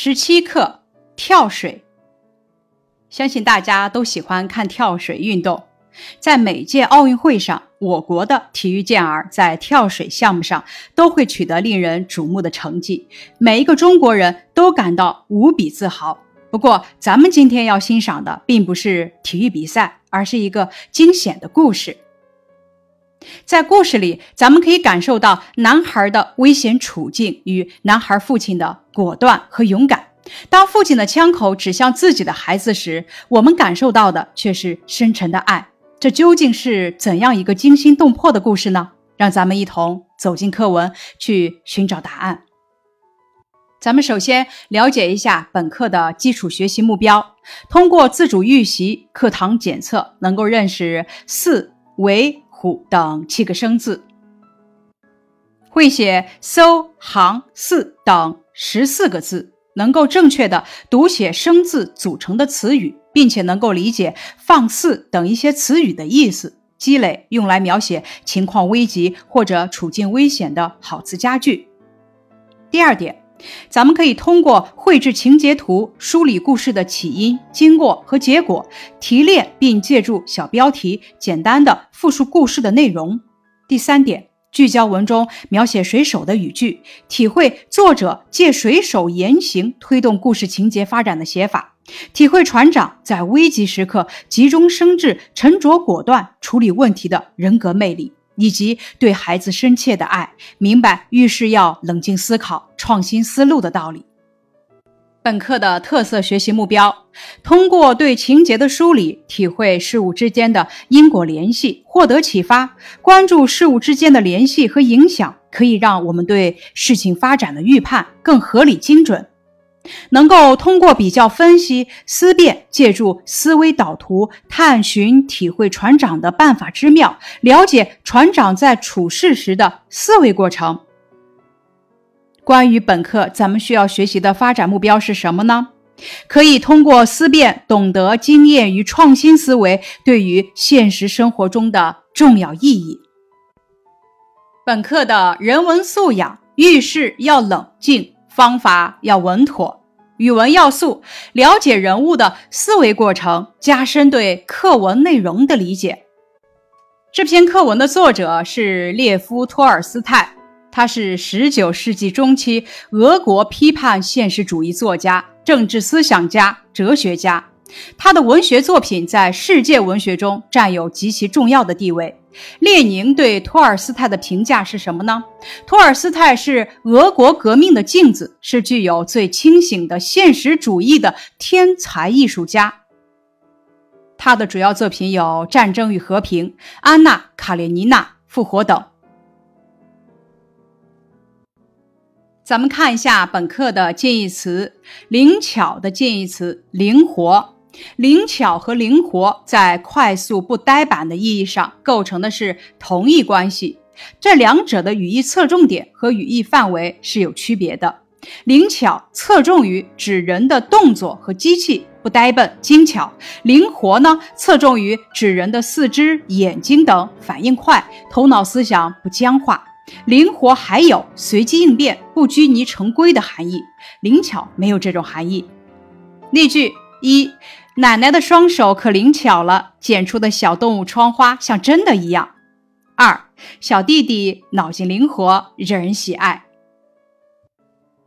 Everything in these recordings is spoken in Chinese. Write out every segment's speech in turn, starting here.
十七课跳水。相信大家都喜欢看跳水运动，在每届奥运会上，我国的体育健儿在跳水项目上都会取得令人瞩目的成绩，每一个中国人都感到无比自豪。不过，咱们今天要欣赏的并不是体育比赛，而是一个惊险的故事。在故事里，咱们可以感受到男孩的危险处境与男孩父亲的果断和勇敢。当父亲的枪口指向自己的孩子时，我们感受到的却是深沉的爱。这究竟是怎样一个惊心动魄的故事呢？让咱们一同走进课文，去寻找答案。咱们首先了解一下本课的基础学习目标，通过自主预习、课堂检测，能够认识四为。虎等七个生字，会写搜、行、四等十四个字，能够正确的读写生字组成的词语，并且能够理解放肆等一些词语的意思，积累用来描写情况危急或者处境危险的好词佳句。第二点。咱们可以通过绘制情节图梳理故事的起因、经过和结果，提炼并借助小标题简单的复述故事的内容。第三点，聚焦文中描写水手的语句，体会作者借水手言行推动故事情节发展的写法，体会船长在危急时刻急中生智、沉着果断处理问题的人格魅力。以及对孩子深切的爱，明白遇事要冷静思考、创新思路的道理。本课的特色学习目标：通过对情节的梳理，体会事物之间的因果联系，获得启发。关注事物之间的联系和影响，可以让我们对事情发展的预判更合理精准。能够通过比较分析、思辨，借助思维导图，探寻体会船长的办法之妙，了解船长在处事时的思维过程。关于本课，咱们需要学习的发展目标是什么呢？可以通过思辨，懂得经验与创新思维对于现实生活中的重要意义。本课的人文素养，遇事要冷静。方法要稳妥，语文要素：了解人物的思维过程，加深对课文内容的理解。这篇课文的作者是列夫·托尔斯泰，他是19世纪中期俄国批判现实主义作家、政治思想家、哲学家。他的文学作品在世界文学中占有极其重要的地位。列宁对托尔斯泰的评价是什么呢？托尔斯泰是俄国革命的镜子，是具有最清醒的现实主义的天才艺术家。他的主要作品有《战争与和平》《安娜·卡列尼娜》《复活》等。咱们看一下本课的近义词：灵巧的近义词，灵活。灵巧和灵活在快速不呆板的意义上构成的是同一关系，这两者的语义侧重点和语义范围是有区别的。灵巧侧重于指人的动作和机器不呆笨精巧，灵活呢侧重于指人的四肢、眼睛等反应快，头脑思想不僵化。灵活还有随机应变、不拘泥成规的含义，灵巧没有这种含义。例句一。奶奶的双手可灵巧了，剪出的小动物窗花像真的一样。二，小弟弟脑筋灵活，惹人喜爱。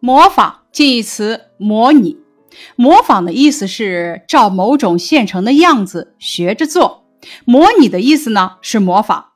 模仿近义词模拟，模仿的意思是照某种现成的样子学着做，模拟的意思呢是模仿。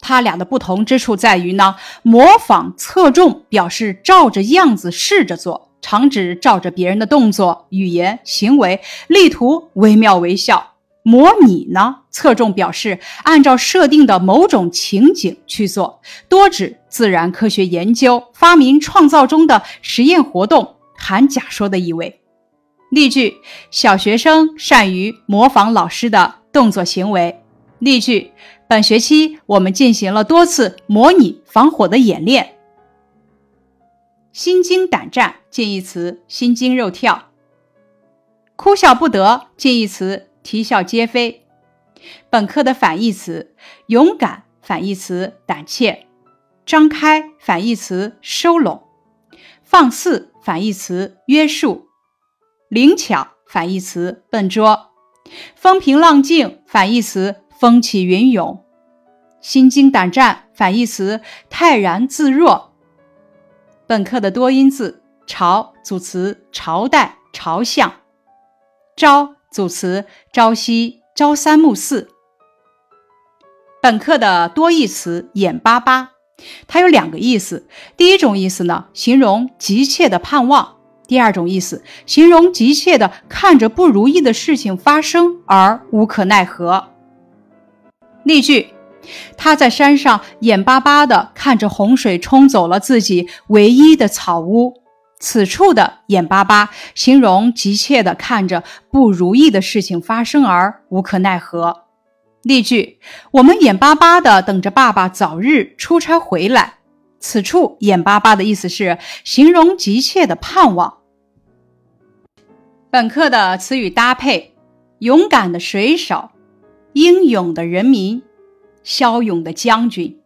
它俩的不同之处在于呢，模仿侧重表示照着样子试着做。常指照着别人的动作、语言、行为，力图惟妙惟肖。模拟呢，侧重表示按照设定的某种情景去做，多指自然科学研究、发明创造中的实验活动，含假说的意味。例句：小学生善于模仿老师的动作行为。例句：本学期我们进行了多次模拟防火的演练。心惊胆战近义词心惊肉跳，哭笑不得近义词啼笑皆非。本课的反义词：勇敢反义词胆怯，张开反义词收拢，放肆反义词约束，灵巧反义词笨拙，风平浪静反义词风起云涌，心惊胆战反义词泰然自若。本课的多音字朝组词朝代、朝向，朝组词朝夕、朝三暮四。本课的多义词眼巴巴。它有两个意思，第一种意思呢，形容急切的盼望；第二种意思，形容急切的看着不如意的事情发生而无可奈何。例句：他在山上眼巴巴地看着洪水冲走了自己唯一的草屋。此处的眼巴巴，形容急切地看着不如意的事情发生而无可奈何。例句：我们眼巴巴的等着爸爸早日出差回来。此处“眼巴巴”的意思是形容急切的盼望。本课的词语搭配：勇敢的水手、英勇的人民、骁勇的将军、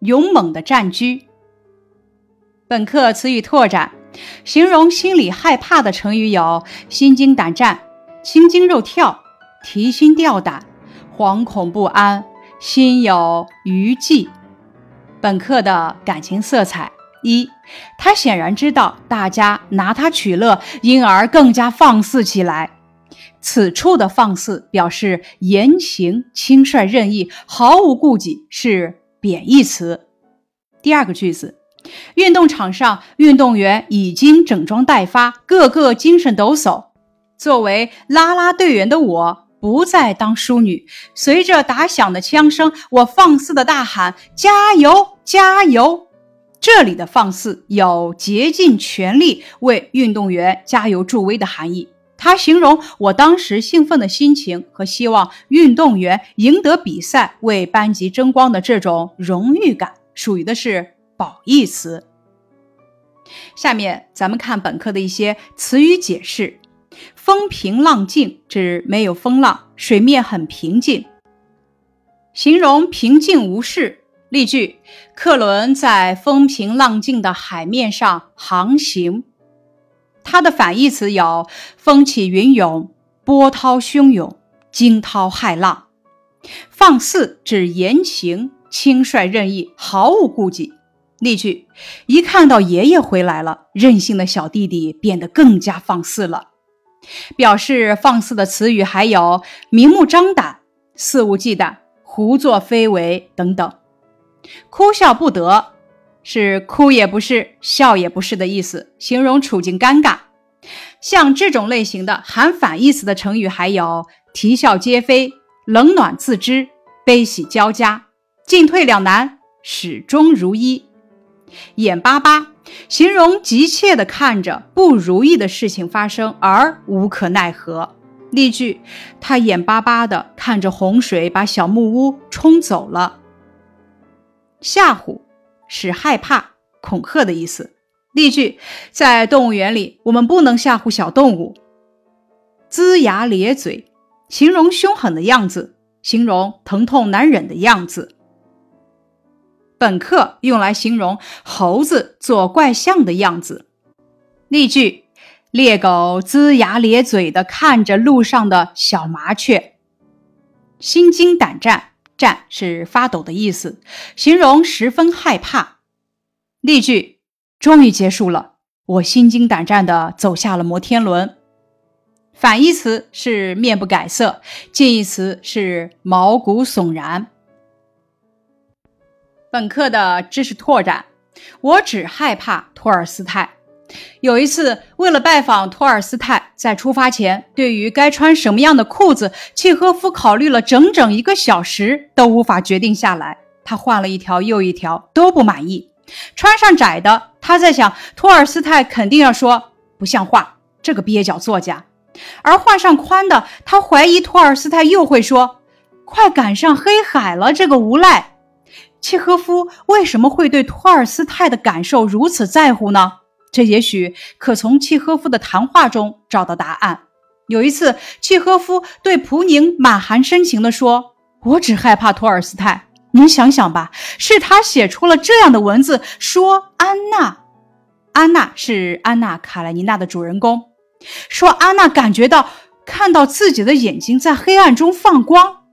勇猛的战驹。本课词语拓展：形容心里害怕的成语有心惊胆战、心惊肉跳、提心吊胆。惶恐不安，心有余悸。本课的感情色彩一，他显然知道大家拿他取乐，因而更加放肆起来。此处的放肆表示言行轻率任意，毫无顾忌，是贬义词。第二个句子，运动场上运动员已经整装待发，个个精神抖擞。作为啦啦队员的我。不再当淑女。随着打响的枪声，我放肆的大喊：“加油，加油！”这里的放肆有竭尽全力为运动员加油助威的含义。它形容我当时兴奋的心情和希望运动员赢得比赛、为班级争光的这种荣誉感，属于的是褒义词。下面咱们看本课的一些词语解释。风平浪静指没有风浪，水面很平静，形容平静无事。例句：客轮在风平浪静的海面上航行。它的反义词有风起云涌、波涛汹涌、惊涛骇浪。放肆指言行轻率任意，毫无顾忌。例句：一看到爷爷回来了，任性的小弟弟变得更加放肆了。表示放肆的词语还有明目张胆、肆无忌惮、胡作非为等等。哭笑不得是哭也不是、笑也不是的意思，形容处境尴尬。像这种类型的含反义词的成语还有啼笑皆非、冷暖自知、悲喜交加、进退两难、始终如一、眼巴巴。形容急切地看着不如意的事情发生而无可奈何。例句：他眼巴巴地看着洪水把小木屋冲走了。吓唬是害怕、恐吓的意思。例句：在动物园里，我们不能吓唬小动物。龇牙咧嘴，形容凶狠的样子，形容疼痛难忍的样子。本课用来形容猴子做怪相的样子。例句：猎狗龇牙咧嘴地看着路上的小麻雀，心惊胆战，战是发抖的意思，形容十分害怕。例句：终于结束了，我心惊胆战地走下了摩天轮。反义词是面不改色，近义词是毛骨悚然。本课的知识拓展，我只害怕托尔斯泰。有一次，为了拜访托尔斯泰，在出发前，对于该穿什么样的裤子，契诃夫考虑了整整一个小时，都无法决定下来。他换了一条又一条，都不满意。穿上窄的，他在想，托尔斯泰肯定要说不像话，这个蹩脚作家；而换上宽的，他怀疑托尔斯泰又会说，快赶上黑海了，这个无赖。契诃夫为什么会对托尔斯泰的感受如此在乎呢？这也许可从契诃夫的谈话中找到答案。有一次，契诃夫对普宁满含深情地说：“我只害怕托尔斯泰。您想想吧，是他写出了这样的文字，说安娜，安娜是安娜·卡列尼娜的主人公。说安娜感觉到看到自己的眼睛在黑暗中放光。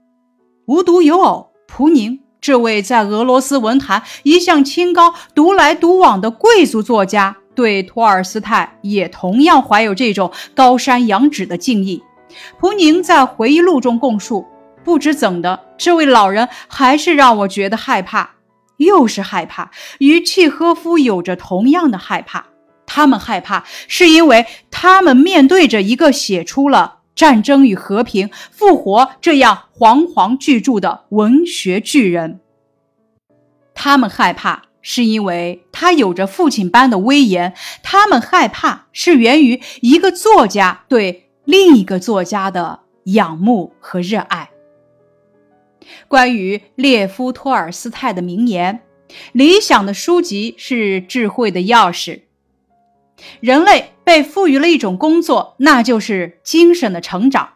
无独有偶，普宁这位在俄罗斯文坛一向清高、独来独往的贵族作家，对托尔斯泰也同样怀有这种高山仰止的敬意。普宁在回忆录中供述：“不知怎的，这位老人还是让我觉得害怕，又是害怕，与契诃夫有着同样的害怕。他们害怕，是因为他们面对着一个写出了《战争与和平》《复活》这样煌煌巨著的文学巨人。他们害怕，是因为他有着父亲般的威严。他们害怕，是源于一个作家对。”另一个作家的仰慕和热爱。关于列夫·托尔斯泰的名言：“理想的书籍是智慧的钥匙。”人类被赋予了一种工作，那就是精神的成长。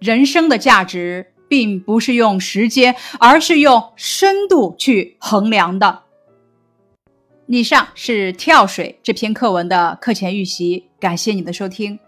人生的价值并不是用时间，而是用深度去衡量的。以上是《跳水》这篇课文的课前预习，感谢你的收听。